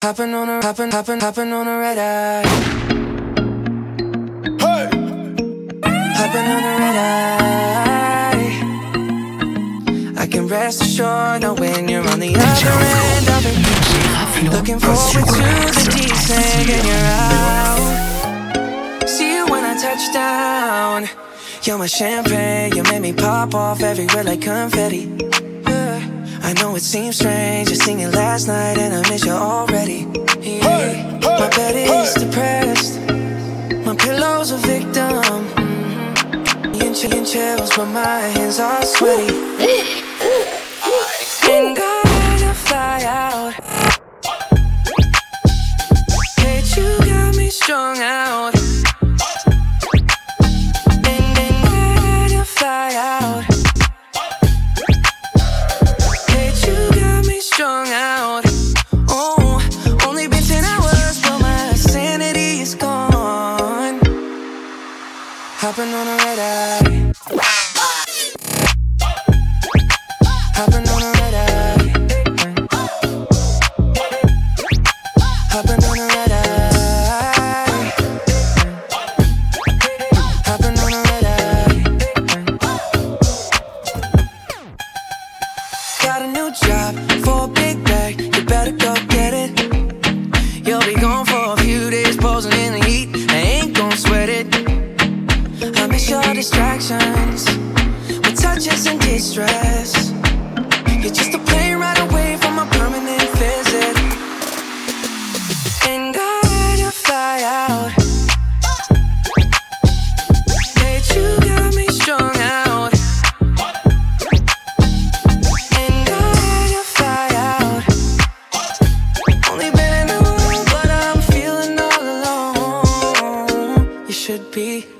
Hopping on a hopping, hopping, hopping on a red eye. Hey. Hopping on a red eye. I can rest assured that when you're on the other end of it, looking forward to the deep and you're out. See you when I touch down. You're my champagne. You made me pop off everywhere like confetti. I know it seems strange, I seen you last night and I miss you already. Hey, hey, my bed is hey. depressed, my pillow's a victim. Mm-hmm. Inching chills, but my hands are sweaty. and I fly out. Hate you got me strung out.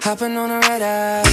Hopping on a red eye.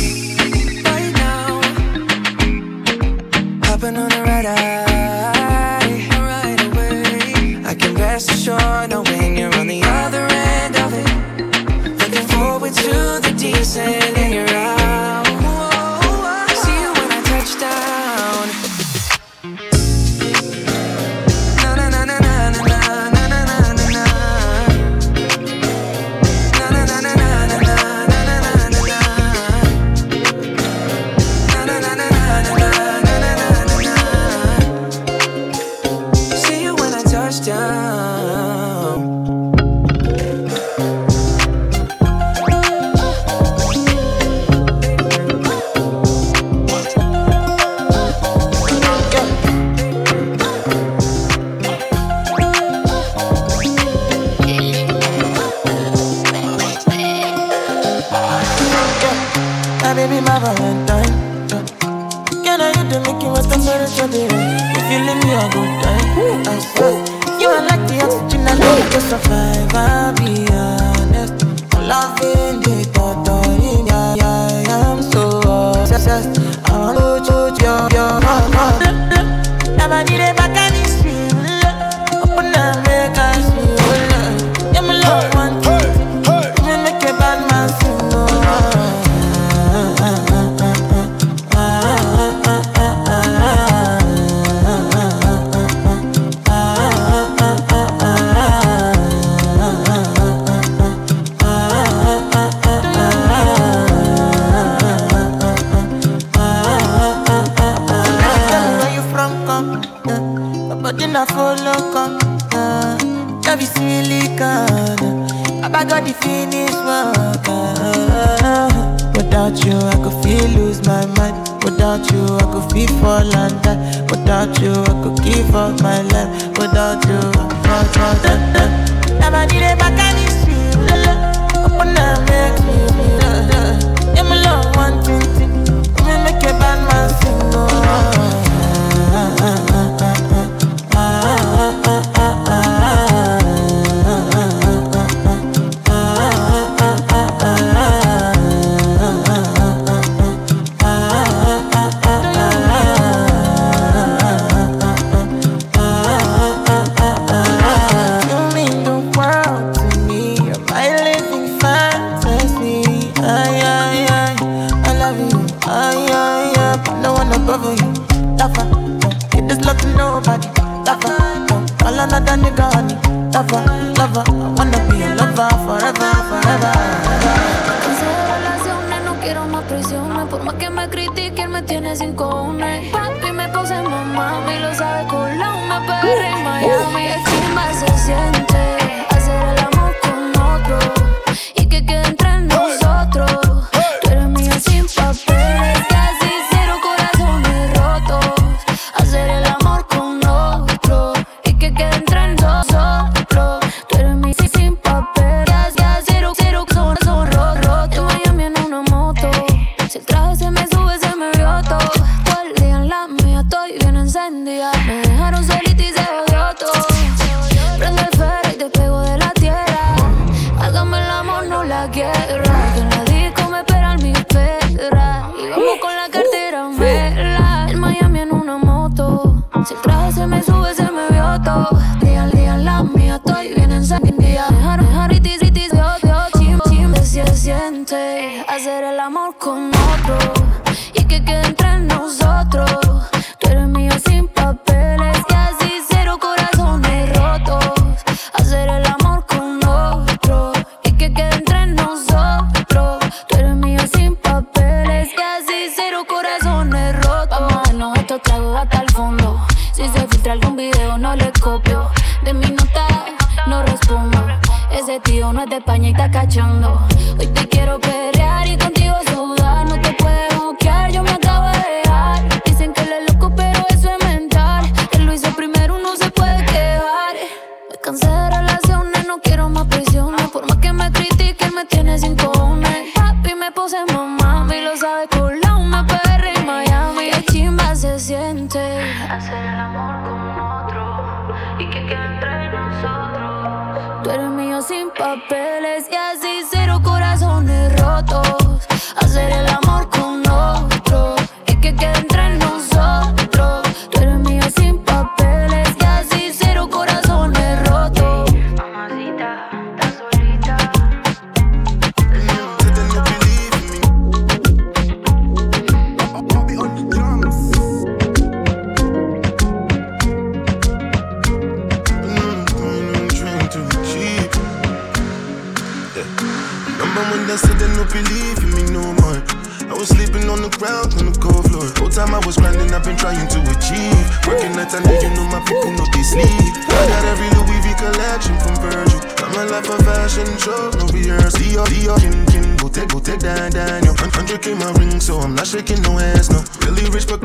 When said they no believe in me no more? I was sleeping on the ground on the cold floor. Whole time I was grinding, I've been trying to achieve. Working nights I day, you know my people know they sleep. I got every Louis V collection from Virgil. I'm a life of fashion show, no rehearsal. Dior, Dior, kin, kin, go take, go take that down, yo. 100k my ring, so I'm not shaking no hands, no. Really rich, but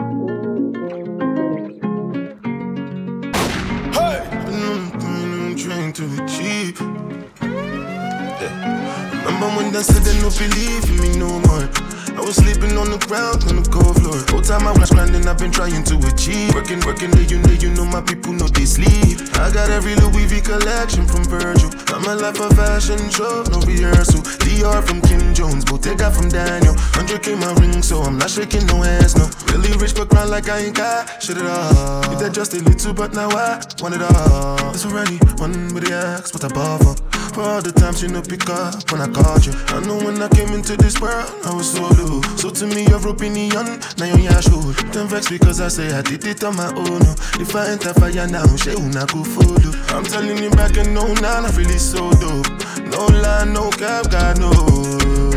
no believe in me no more? I was sleeping on the ground on the cold floor. Whole time I was grinding, I've been trying to achieve. Working, working day, you know, you know my people know they sleep. I got every Louis V collection from Virgil. I'm a life of fashion show, no rehearsal. Dior from Kim Jones, Bottega from Daniel. 100k my ring, so I'm not shaking no hands, no. Really rich, but grind like I ain't got shit at all. You that just a little, but now I want it all. It's already one with the axe, but I bought for. All the times you no pick up when I called you. I know when I came into this world, I was so low. So to me, your opinion, now you're your shoe. Don't vex because I say I did it on my own. If I enter fire now, she not go follow. I'm telling you back and no, now I really so dope. No lie, no cap, God no.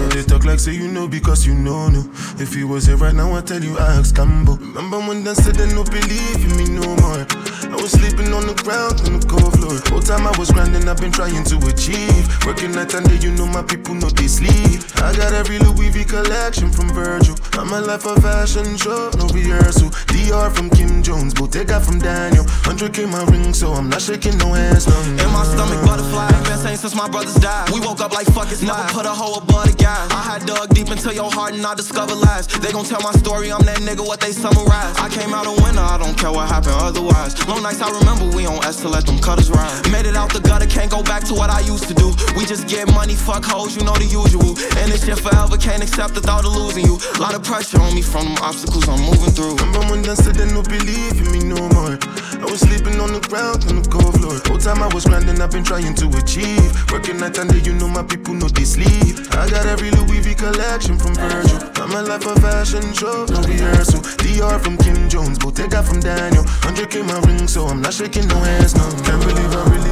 They talk like say you know because you know no. If you was here right now, I tell you I ask Cambo. Remember when they said they no believe in me no more. I was sleeping on the ground on the cold floor. Whole time I was grinding, I've been trying to achieve. Working night and day, you know my people know they sleep. I got every Louis V collection from Virgil. I'm a life of fashion show, no rehearsal. Dior from Kim Jones, Bottega from Daniel. 100k my ring, so I'm not shaking no hands. No, In my stomach, butterfly. Ain't been same since my brothers died. We woke up like fuck it's Never put a hoe above the guy. I had dug deep into your heart and I discovered lies. They gon' tell my story, I'm that nigga, what they summarize. I came out a winner, I don't care what happened otherwise. Long nights I remember we on S to let them cutters ride. Made it out the gutter, can't go back to what I used to do. We just get money, fuck hoes, you know the usual. And this shit forever, can't accept the thought of losing you. Lot of pressure on me from them obstacles I'm moving through. Remember when they said they don't believe in me no more? I was sleeping on the ground on the cold floor. Whole time I was grinding, I've been trying to achieve. Working night and day, you know my people know they sleep. I got every Louis V collection from Virgil. I'm a life of fashion show, no rehearsal. Dior from Kim Jones, Bottega from Daniel. 100k my ring, so I'm not shaking no hands, no. Can't believe I really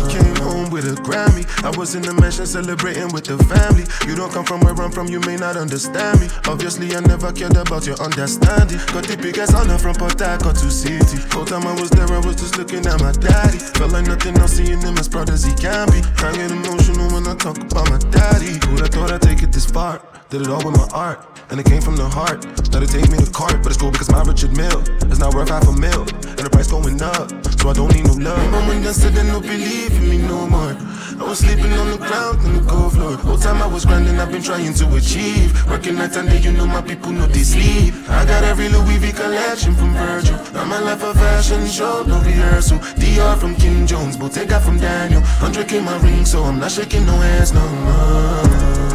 with a Grammy. I was in the mansion celebrating with the family. You don't come from where I'm from, you may not understand me. Obviously, I never cared about your understanding. Got the biggest honor from Port Harcourt to City. Whole time I was there, I was just looking at my daddy. Felt like nothing else, seeing him as proud as he can be. I get emotional when I talk about my daddy. Who'd have thought I'd take it this far? Did it all with my art, and it came from the heart. Now it take me to court, but it's cool because my Richard Mille is not worth half a mil, and the price going up, so I don't need no love. But when they said they don't believe in me no more, I was sleeping on the ground on the cold floor. Whole time I was grinding, I've been trying to achieve. Working night and day, you know my people know they sleep. I got every Louis V collection from Virgil. Now my life a fashion show, no rehearsal. Dior from Kim Jones, Bottega from Daniel. 100k my ring, so I'm not shaking no hands no more.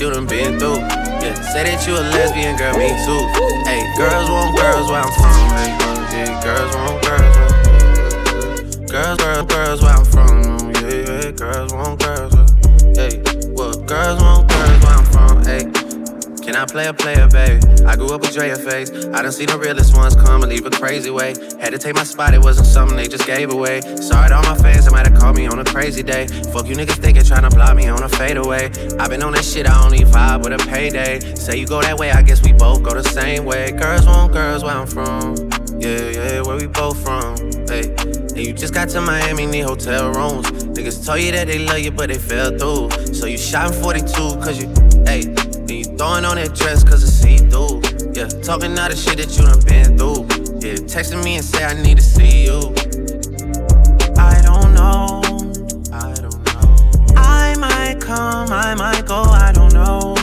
You done been through. Yeah, say that you a lesbian, girl, me too. Hey, girls want girls where I'm from. Hey, yeah, girls want girls. uh, Girls, girls, girls where I'm from. Yeah, yeah, girls want girls. uh, Hey, well, girls want girls where I'm from. Hey. Can I play a player, baby? I grew up with Drea face. I done seen the realest ones come and leave a crazy way. Had to take my spot, it wasn't something they just gave away. Sorry to all my on a crazy day. Fuck you niggas thinking, tryna block me on a fadeaway. i been on that shit, I only vibe with a payday. Say you go that way, I guess we both go the same way. Girls want girls where I'm from. Yeah, yeah, where we both from. Hey, and you just got to Miami, need hotel rooms. Niggas told you that they love you, but they fell through. So you shot in 42, cause you, hey, then you throwing on that dress cause it's see through. Yeah, talking all the shit that you done been through. Yeah, texting me and say I need to see you. I don't know. Come, I might go, I don't know.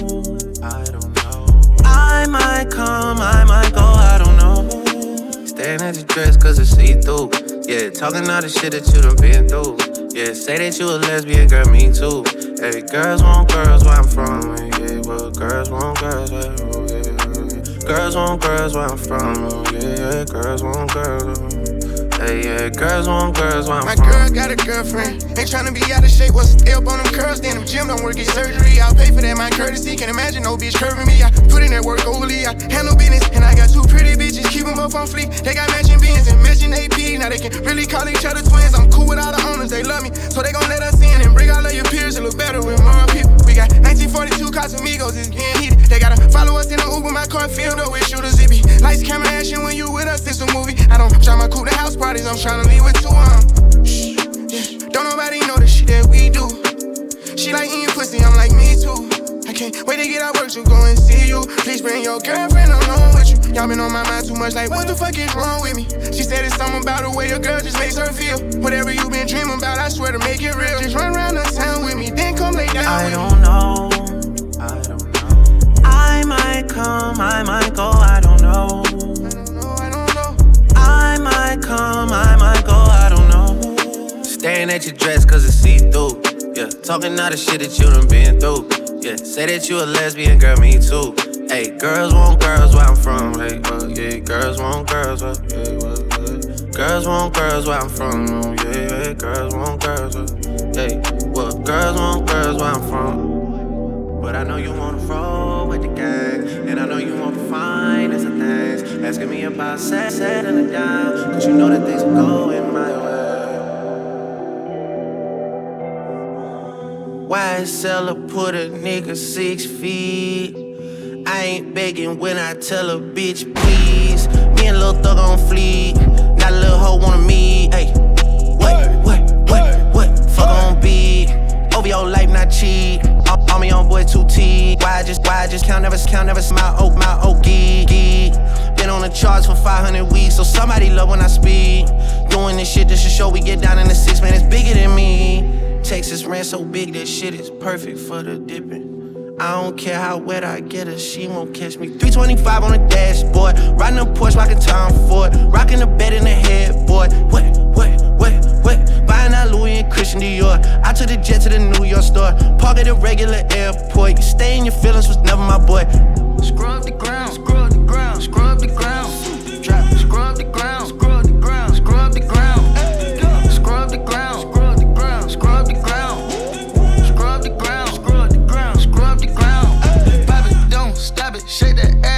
I don't know. I might come, I might go, I don't know. Staring at your dress cause it's see through. Yeah, talking all the shit that you done been through. Yeah, say that you a lesbian, girl, me too. Hey, girls want girls where I'm from. Yeah, well, girls want girls where oh, yeah, yeah. Girls want girls where I'm from. Oh, yeah, yeah, girls want girls. Hey, yeah, girls want girls I'm My girl got a girlfriend. Ain't tryna be out of shape. What's the up on them curls? Then them gym don't work, get surgery. I'll pay for that, my courtesy. Can't imagine no bitch curving me. I put in that work overly. I handle business. And I got two pretty bitches. Keep them both on fleek. They got matching beans and matching AP. Now they can really call each other twins. I'm cool with all the owners. They love me. So they gon' let us in and bring all of your peers. It look better with more people. We got 1942 Casamigos. It's getting heated. They gotta follow us in the Uber. My car filled up with shooters. It be lights, camera, action. When you with us, it's a movie. I don't try my cool to house parties. I'm trying to leave with two um. Shh, yeah. Don't nobody know the shit that we do. She like eating pussy, I'm like me too. I can't wait to get out work to go and see you. Please bring your girlfriend along with you. Y'all been on my mind too much, like what the fuck is wrong with me? She said it's something about the way your girl just makes her feel. Whatever you been dreaming about, I swear to make it real. Just run around the town with me, then come lay down I with me. don't know. I don't know. I might come, I might go, I don't know. I don't know, I don't know. I might come, I might go, I don't know. Staring at your dress cause it's see through. Yeah, talking all the shit that you done been through. Yeah, say that you a lesbian, girl, me too. Hey, girls want girls where I'm from. Hey, uh, yeah, girls want girls. Uh, yeah, uh, girls want girls where I'm from. Yeah, yeah, girls want girls. Uh, hey, well, girls want girls where I'm from. But I know you wanna roll with the gang. And I know you want the finest of things. Asking me about sex, settling it down. Cause you know that things are going my way. Why sell a put a nigga six feet? I ain't begging when I tell a bitch please. Me and Lil Thug on fleek. Not a little hoe wanna meet. Hey, what, what, what, what? Fuck on beat. Over your life, not cheap. All, me on boy 2T. Why I just, why I just count, never count, never smile, oak, my oak, gee, gee. Been on the charts for 500 weeks, so somebody love when I speak. Doing this shit just to show we get down in the six, man, it's bigger than me. Texas ran so big, that shit is perfect for the dipping. I don't care how wet I get her, she won't catch me. 325 on the dashboard, riding a Porsche, rocking Tom Ford, rocking the bed in the headboard. What, what, what, what? Buying that Louis and Christian Dior. I took the jet to the New York store, park at a regular airport. You stay in your feelings was never my boy. Scrub the ground, scrub the ground, scrub the ground. Shake that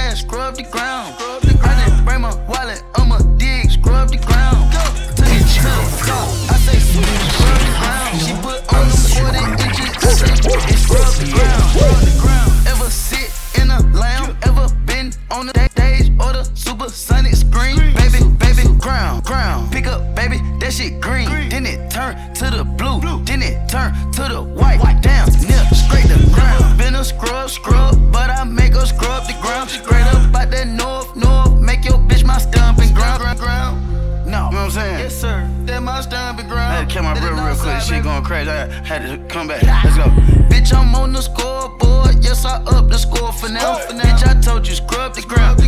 I had to come back. Let's go. Bitch, I'm on the scoreboard. Yes, I up the score for now. For now. Bitch, I told you, scrub the ground.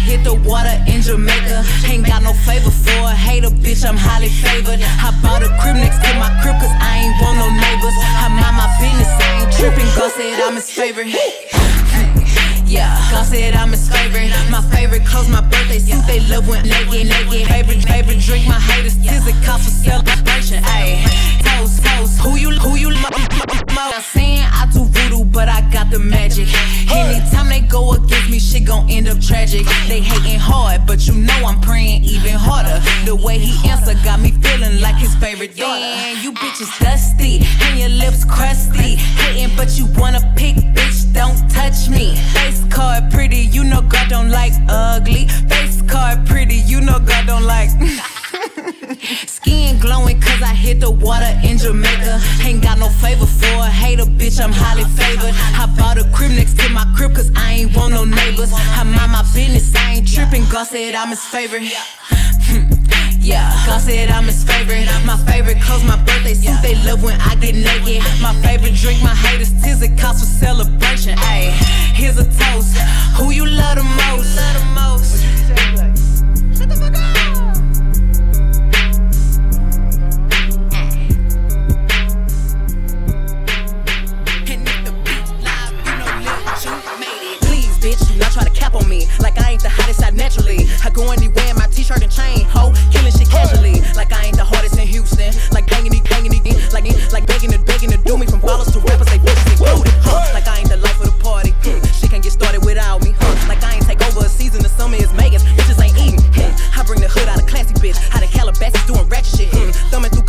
hit the water in Jamaica. Ain't got no favor for a hater, bitch, I'm highly favored. I bought a crib next to my crib, cause I ain't want no neighbors. I mind my business, I ain't tripping. Gus said I'm his favorite. Yeah, God said I'm his favorite. My favorite clothes, my birthday suit. They love when naked, naked. Favorite, favorite drink, my haters. Tis a cause for celebration. Ayy, toast, toast. Who you, who you, my, my, my, about saying I do voodoo, but I got the magic. Anytime they go against me, shit gon' end up tragic. They hating hard, but you know I'm praying even harder. The way he answered got me feeling like his favorite daughter. Damn, you bitches dusty, and your lips crusty. Hating, but you wanna pick, bitch, don't touch me. Face card pretty, you know God don't like ugly. Face card pretty, you know God don't like. Skin glowing cause I hit the water in Jamaica. Ain't got no favor for a hater, bitch, I'm highly favored. I bought a crib next to my crib cause I ain't want no neighbors. I mind my business, I ain't tripping. God said I'm his favorite. Yeah, God said I'm his favorite. My favorite clothes, my birthday suit. They love when I get naked. My favorite drink, my haters, tis it cost for celebration. Ayy, here's a toast. Who you love the most? Most. Shut the fuck up. try to cap on me. Like I ain't the hottest out naturally. I go anywhere in my t-shirt and chain, ho, killing shit casually. Like I ain't the hardest in Houston. Like banging it, banging it, like like begging it, begging to do me from ballers to rappers, they bitches included, huh? Like I ain't the life of the party. Hmm. She can't get started without me, huh? Like I ain't take over a season. The summer is Megan's, bitches ain't eating. Hmm. I bring the hood out of classy bitch, out of Calabasas doing ratchet shit. Hmm. Thumbing through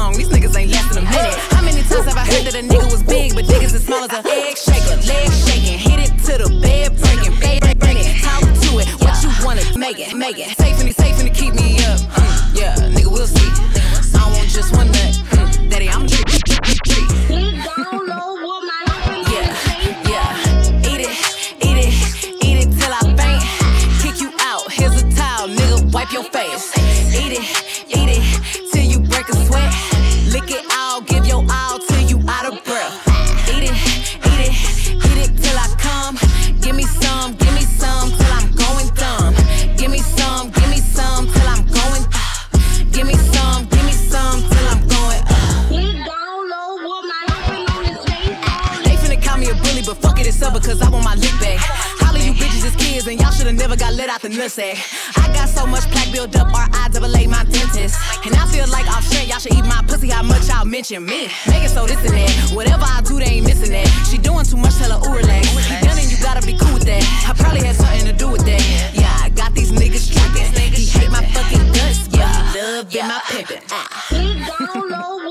long. These niggas ain't lasting a minute. How many times have I heard that a nigga was big, but niggas as small as a egg shaker? Leg shaking, hit it to the bed breaking, bed breaking. Talk to it, what you wanna make it, make it. Safe and safe and keep me up. Mm, yeah, nigga, we'll see. I want just one nut. Mm, daddy, I'm treat, treat, treat, treat. Yeah, yeah. Eat it, eat it, eat it till I faint. Kick you out. Here's a towel, nigga. Wipe your face. Eat it. got lit out the nussack. I got so much plaque built up, R.I.A.A. my dentist. And I feel like I'm y'all should eat my pussy, how much y'all mention me. Nigga, so this and that. Whatever I do, they ain't missing that. She doing too much, tell her, ooh, relax. You done and you gotta be cool with that. I probably had something to do with that. Yeah, I got these niggas trippin'. He hate my fucking guts, yeah. Love yeah. my pimpin'. Ah. He down low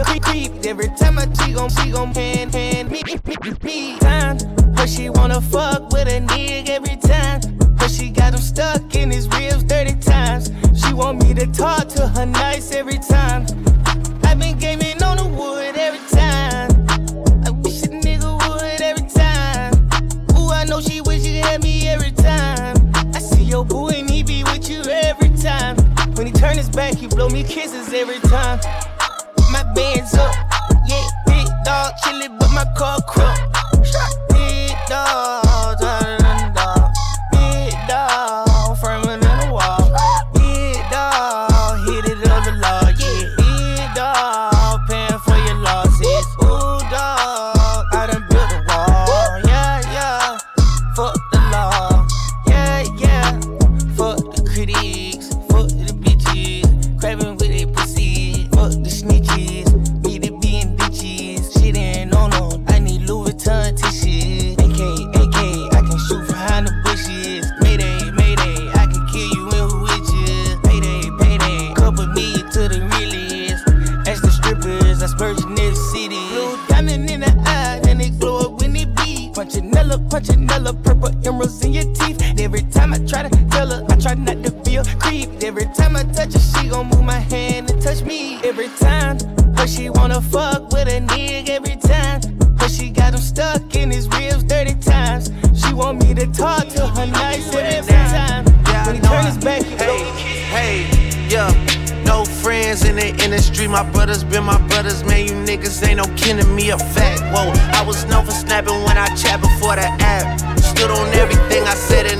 a creep. Every time I cheat on, she gon' hand, hand me, me, me. Time, but she wanna fuck with a nigga every time. But she got him stuck in his ribs 30 times. She want me to talk to her nice every time. i been gaming on the wood every time. I wish a nigga would every time. Ooh, I know she wish she had me every time. I see your boo and he be with you every time. When he turn his back, he blow me kisses every time.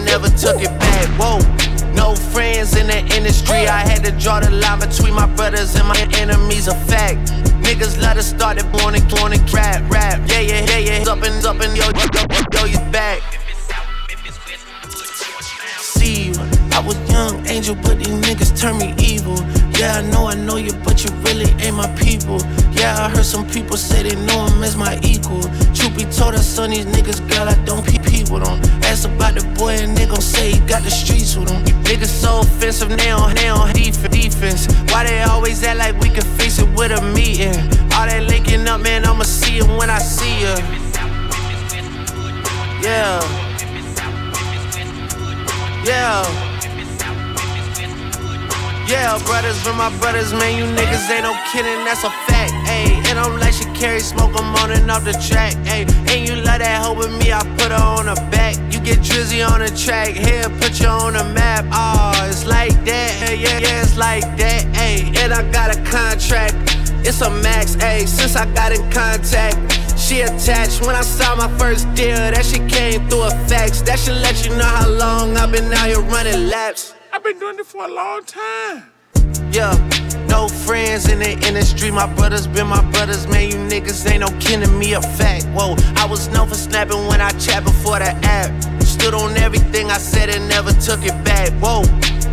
Never took it back. Whoa, no friends in the industry, I had to draw the line between my brothers and my enemies, a fact. Niggas let us start it, born and born and rap, rap. Yeah, yeah, yeah, yeah. Up and up and yo, yo, yo, yo, you back. I was young angel, but these niggas turn me evil. Yeah, I know I know you, but you really ain't my people. Yeah, I heard some people say they know him as my equal. Truth be told, I son these niggas, girl, I don't peep people them. Ask about the boy, and they gon' say he got the streets with him. Niggas so offensive, they on, they defense. Why they always act like we can fix it with a meeting? All that linking up, man, I'ma see him when I see ya. Yeah. Yeah. Yeah, brothers for my brothers, man, you niggas ain't no kidding, that's a fact, ayy. And I'm like she carry smoke, I'm on and off the track, ayy. And you love that hoe with me, I put her on her back. You get drizzy on the track, here, put you on the map. Oh, it's like that, yeah, yeah, yeah, it's like that, ayy. And I got a contract, it's a max, ayy. Since I got in contact, she attached when I saw my first deal. That shit came through a fax. That should let you know how long I've been out here running laps. I've been doing it for a long time. Yeah, no friends in the industry. My brothers been my brothers, man. You niggas ain't no kin to me, a fact. Whoa, I was known for snapping when I chat before the app. Stood on everything I said and never took it back. Whoa,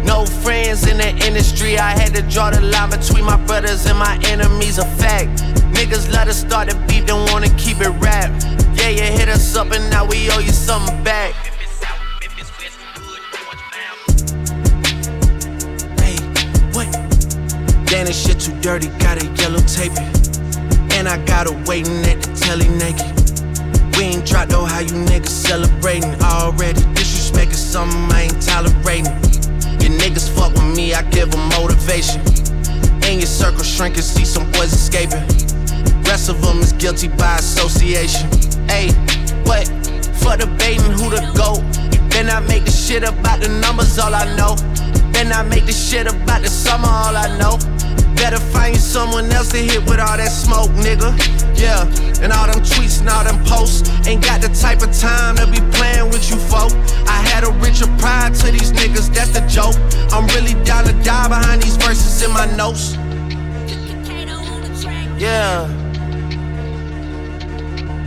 no friends in the industry. I had to draw the line between my brothers and my enemies, a fact. Niggas let us start the beat, don't wanna keep it rap. Yeah, you hit us up and now we owe you something back. Damn, this shit too dirty, gotta yellow tape. And I got her waiting at the telly naked. We ain't dropped though, how you niggas celebrating already? Disrespect is something I ain't tolerating. Your niggas fuck with me, I give them motivation. In your circle shrinking, see some boys escaping. Rest of them is guilty by association. Hey, what? For debating who to go. Then I make the shit about the numbers, all I know. Then I make the shit about the summer, all I know. Better find someone else to hit with all that smoke, nigga. Yeah, and all them tweets and all them posts ain't got the type of time to be playing with you, folk. I had a Richard Pryor to these niggas, that's the joke. I'm really down to die behind these verses in my notes. Yeah.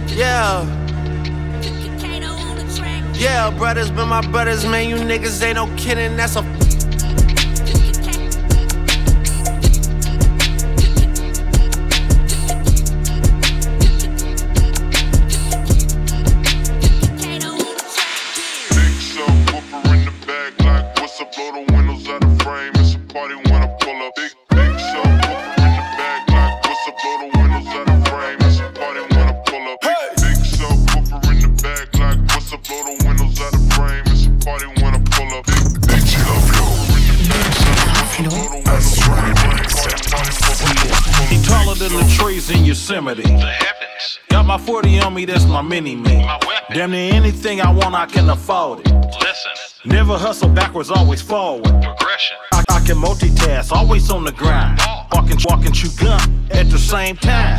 Yeah. Yeah, brothers, but my brothers, man, you niggas ain't no kidding, that's a Yosemite. Got my 40 on me, that's my mini me. Damn near anything I want, I can afford it. Listen. Never hustle backwards, always forward. Progression. I, I can multitask, always on the grind. Walking, walking, chew gum at the same time.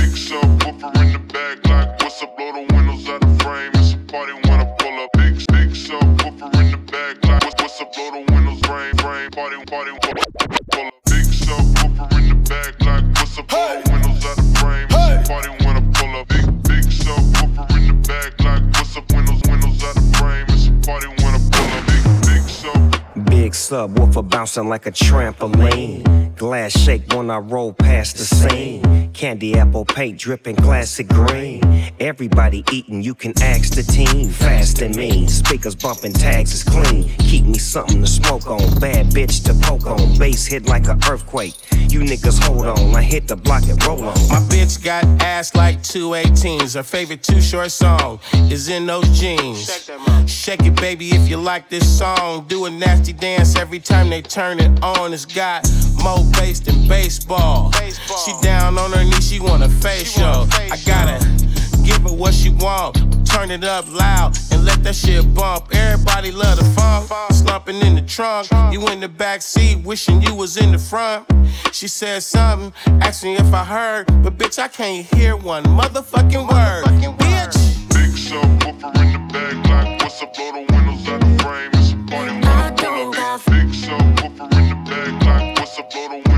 subwoofer in the back like what's up, blow the windows out the frame. It's a party when I pull up. Big, big subwoofer in the back like what's, what's up, blow the windows frame, frame. Party, party, pull up. Big subwoofer in the back like what's up, blow the windows out the frame. It's a party when I pull up. Big, big subwoofer in the back like what's up, windows, windows out the frame. It's a party when I pull up. Big, big sub. Big subwoofer bouncing like a trampoline. Glass shake when I roll past the scene. Candy apple paint dripping classic green. Everybody eating, you can ask the team. Fast and mean, speakers bumping, tags is clean. Keep me something to smoke on, bad bitch to poke on. Bass hit like an earthquake. You niggas hold on, I hit the block and roll on. My bitch got ass like two 18s. Her favorite Too Short song is in those jeans. Shake it, baby, if you like this song. Do a nasty dance every time they turn it on. It's got more bass than baseball. She down on her knees, she want a facial. I gotta give her what she want. Turn it up loud and let that shit bump. Everybody love the funk. Slumping in the trunk. You in the back seat, wishing you was in the front. She said something, asked me if I heard, but bitch, I can't hear one motherfucking word. Bitch. Big subwoofer in the back, like what's up, blow the windows out blow the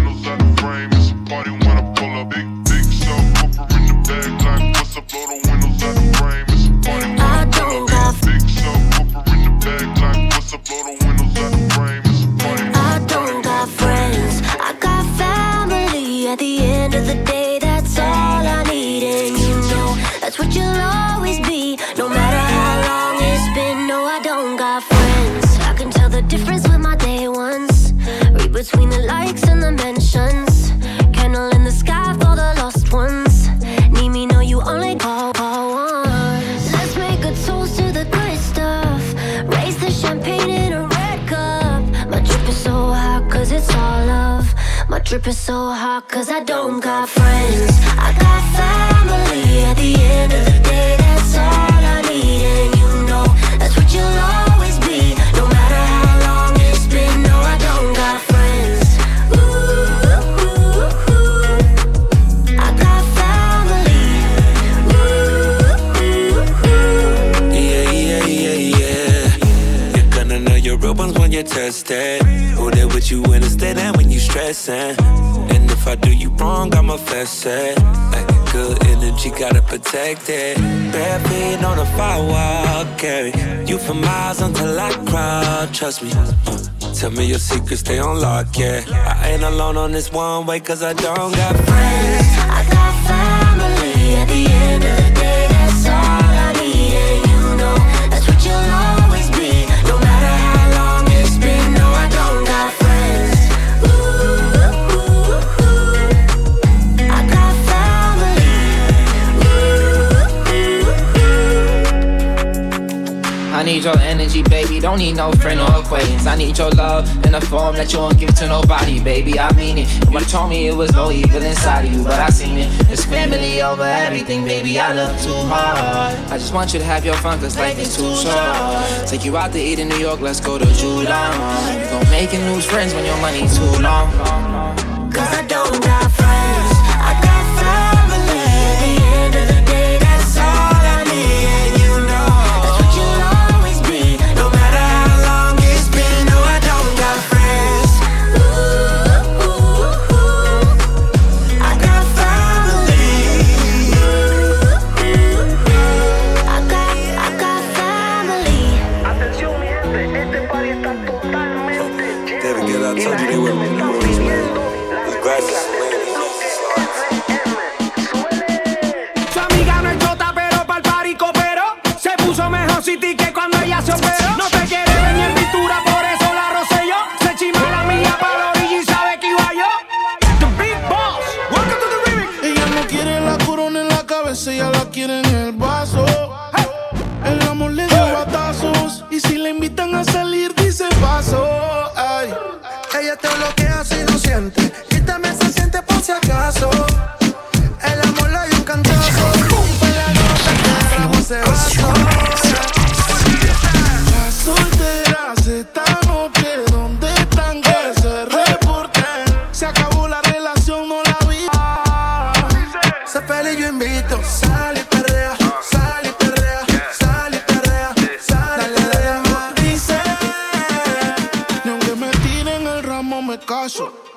Trust me. Tell me your secrets, stay on lock, yeah. I ain't alone on this one way, cause I don't got friends. I got family. At the end of the day, I need your energy, baby. Don't need no friend or acquaintance. I need your love in a form that you won't give to nobody, baby. I mean it. Nobody told me it was no evil inside of you, but I seen it. It's family over everything, baby. I love too hard. I just want you to have your fun, cause life is too short. Take you out to eat in New York, let's go to. You gon' make new friends when your money's too long. Cause I don't got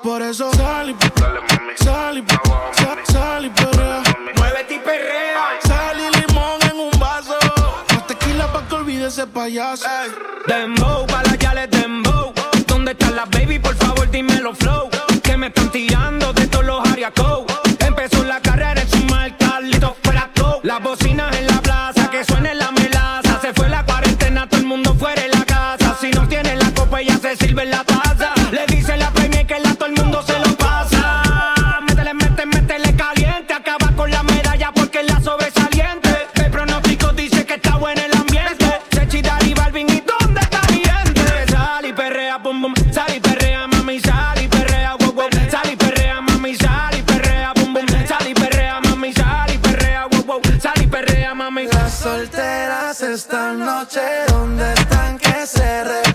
Por eso sal y sal y sal, sal y perrea. Muévete y perrea. Sal y limón en un vaso. Más tequila pa' que olvide ese payaso. Dembow, pa' la yales dembow. ¿Dónde están las baby? Por favor, dímelo flow. Que me están tirando de todos los ariacos. Empezó la carrera en su marca, Lito fuera go. Las bocinas en la plaza, que suene la melaza. Se fue la cuarentena, todo el mundo fuera de la casa. Si no tiene la copa, ya se sirve en la taza. Le dice la premia que la todo el mundo se lo pasa. Métele, métele, métele caliente. Acaba con la medalla porque es la sobresaliente. El pronóstico dice que está bueno el ambiente. Sechi, Dari, Balvin, ¿y dónde está mi gente? Sal y perrea, bum, bum. Sal y perrea, mami, sal y perrea, wow, wow. Sal y perrea, mami, sal y perrea, bum, bum. Sal y perrea, mami, sal y perrea, wow, wow. Sal y perrea, mami. Las solteras esta noche, ¿dónde están que se reporten?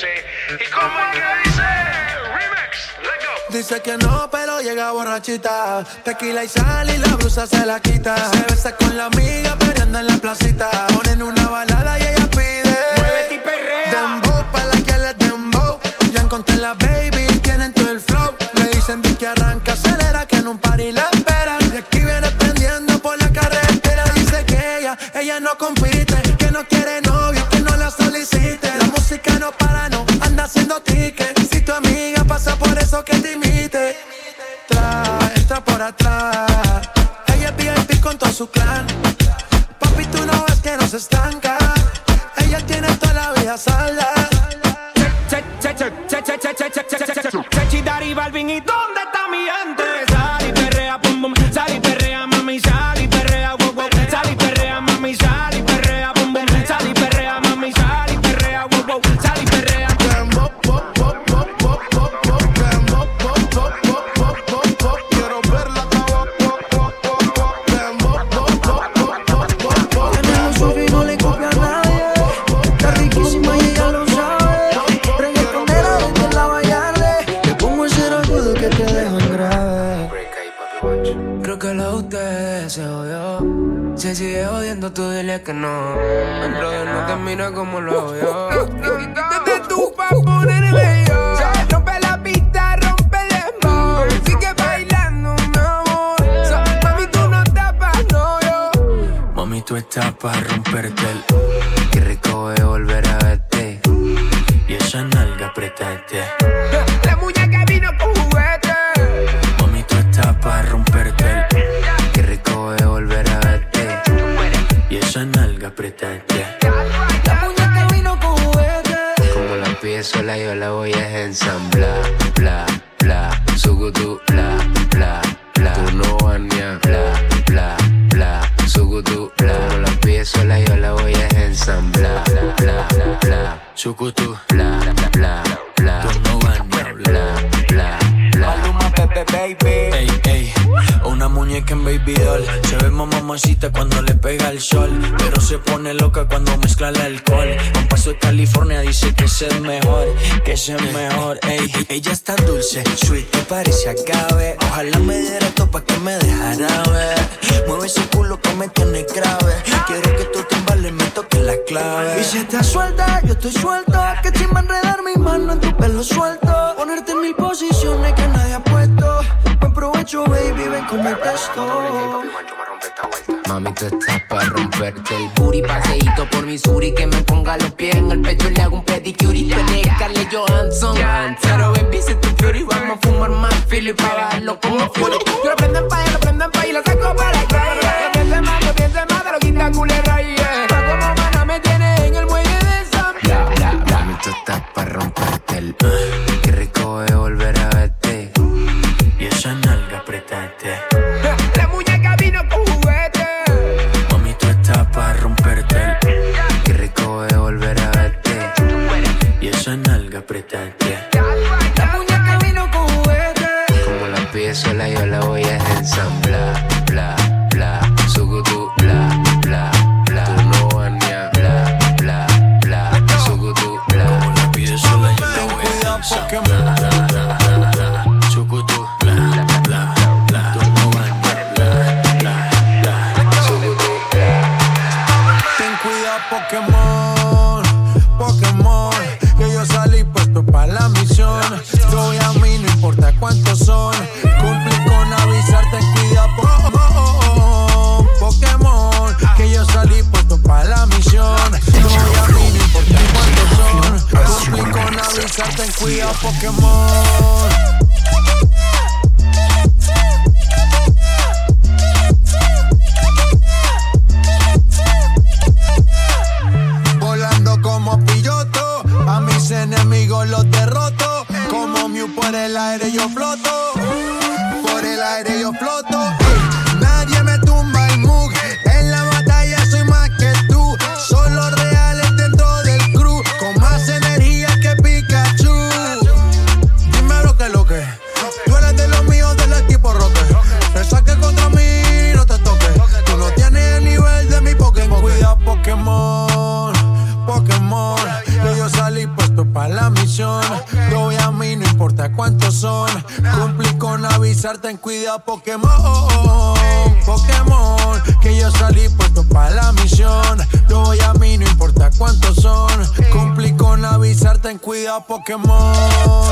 ¿Y cómo es que dice? Remix. Let go. Dice que no, pero llega borrachita. Tequila y sal y la blusa se la quita. Se besa con la amiga peleando en la placita. Ponen una balada y ella pide. Muévete y perrea. Dembow pa' la que le dembow. Ya encontré la baby, tienen todo el flow. Le dicen que arranca, acelera, que en un party la esperan. Y aquí viene prendiendo por la carretera. Dice que ella, ella no compite. Que no quiere anda haciendo ticket. Si tu amiga pasa por eso que te imite. Tra, entra por atrás. Ella es VIP con todo su clan. Papi, tú no ves que no se estanca. Ella tiene toda la vida salda. Sechi, Dari, Balvin, ¿y dónde está mi gente? Sal y perrea, pum, pum. Sal y perrea, mami, sal y perrea, wow, wow. Sal y perrea, mami, sal que no. El brother no te mira como lo hago yo. Desde tú pa' ponerme yo. Rompe la pista, rompe el dembow. Sigue bailando, mi amor. So, Mami, tú no tapas, no yo. Mami, tú estás para romperte el. Qué rico es volver a verte. Voy a ensamblar. Bla, bla, sugutu, bla, bla, bla. Tú no bla, bla, bla, sugutu, bla. No la pide sola, yo la voy a ensamblar. Bla, bla, bla, bla, sugutu, bla, bla, bla, bla. Tú no bla, bla, bla, bla. Maluma, Pepe, baby. Ey, ey una muñeca en baby doll. Se ve mamacita cuando le Pero se pone loca cuando mezcla el alcohol. Un paso de California dice que es el mejor. Que es el mejor, ey. Ella está dulce, sweet, que parece agave. Ojalá me diera topa que me dejara ver. Mueve ese culo que me tiene grave. Quiero que tú te embales, me toques la clave. Y si te suelta, yo estoy suelto. Que chimba enredar mi mano en tu pelo suelto. Ponerte en mil posiciones que nadie ha puesto. Buen provecho, baby, ven con el texto. Mami, tú estás para romperte el booty Paseíto por Missouri Que me ponga los pies en el pecho y le hago un pedicure Y tú eres Scarlett Johansson. Pero baby, si tu fury Vamos a fumar más filo y pa' bajarlo como fury Yo lo prendo en paya, lo prendo en paya Y lo saco para la calle. No pienses más, no pienses más De lo quita culebra y yeah aire yo floto, Pokémon, Pokémon. Que yo salí puesto para la misión. Yo voy a mí, no importa cuántos son. Cumplí con avisarte en cuida Pokémon.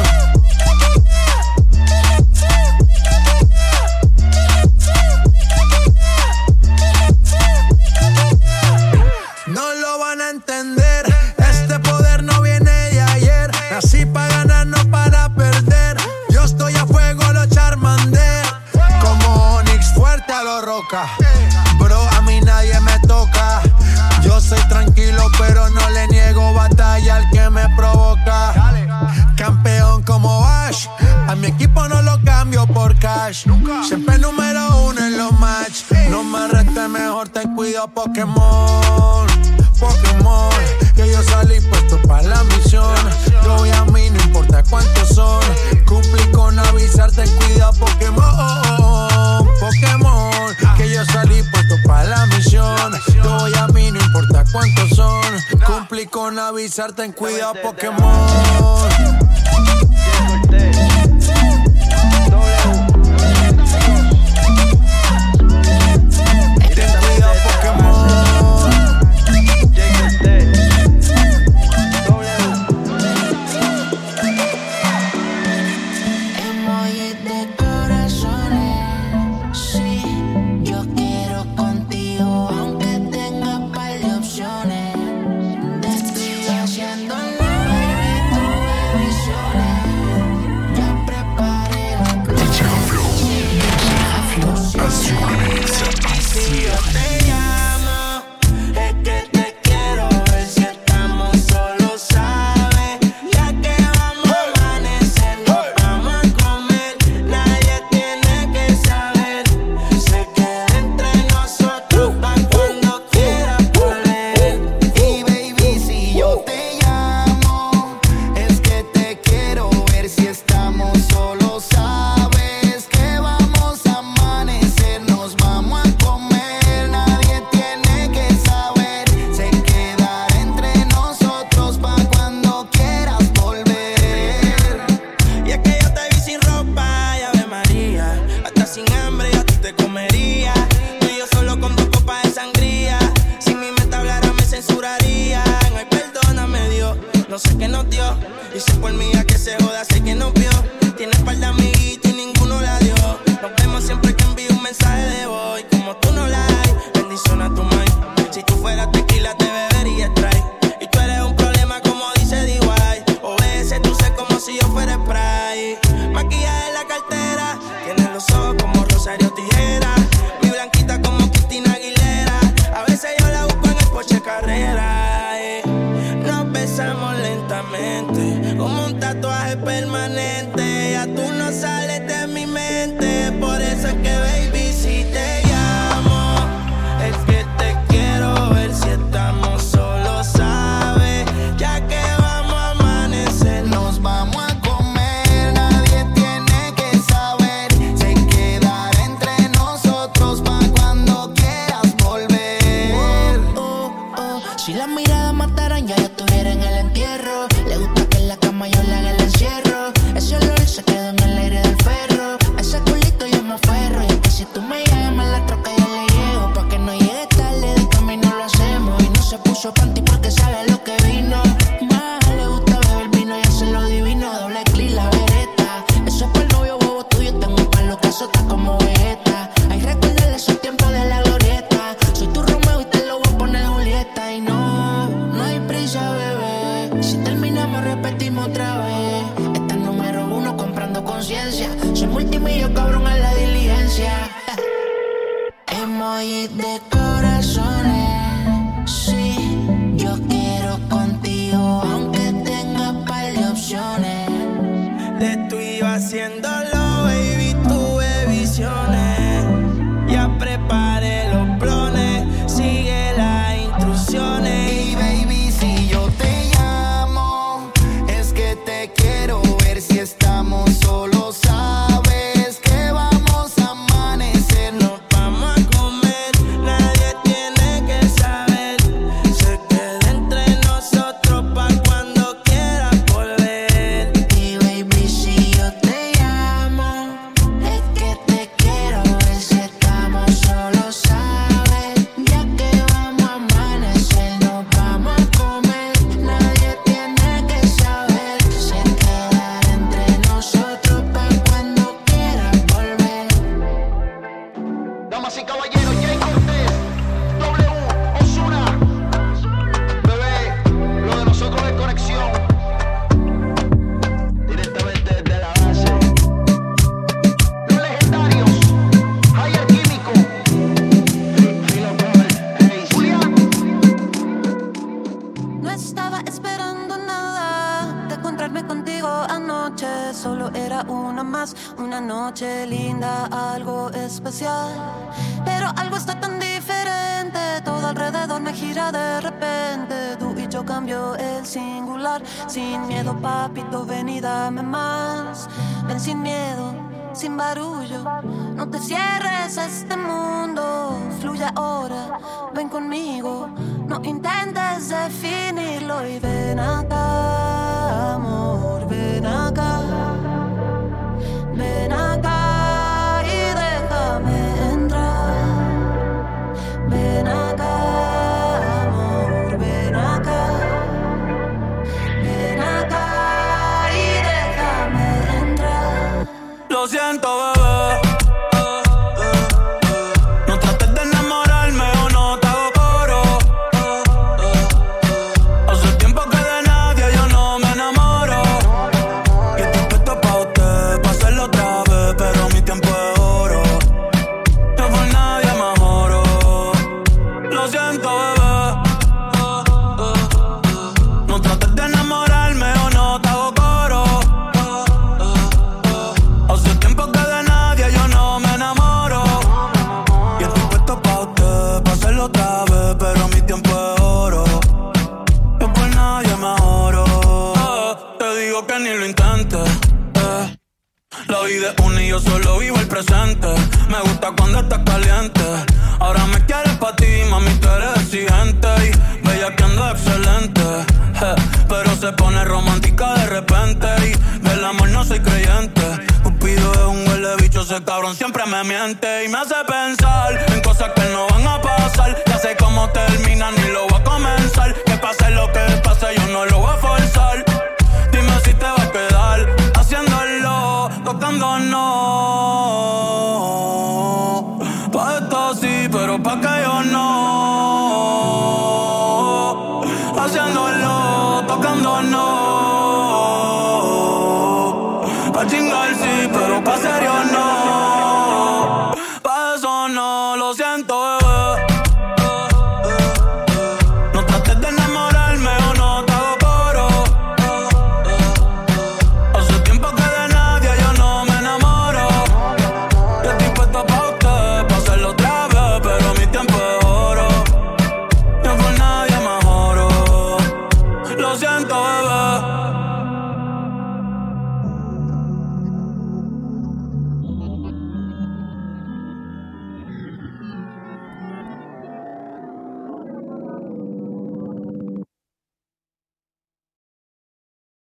Tatuaje permanente. Ya tú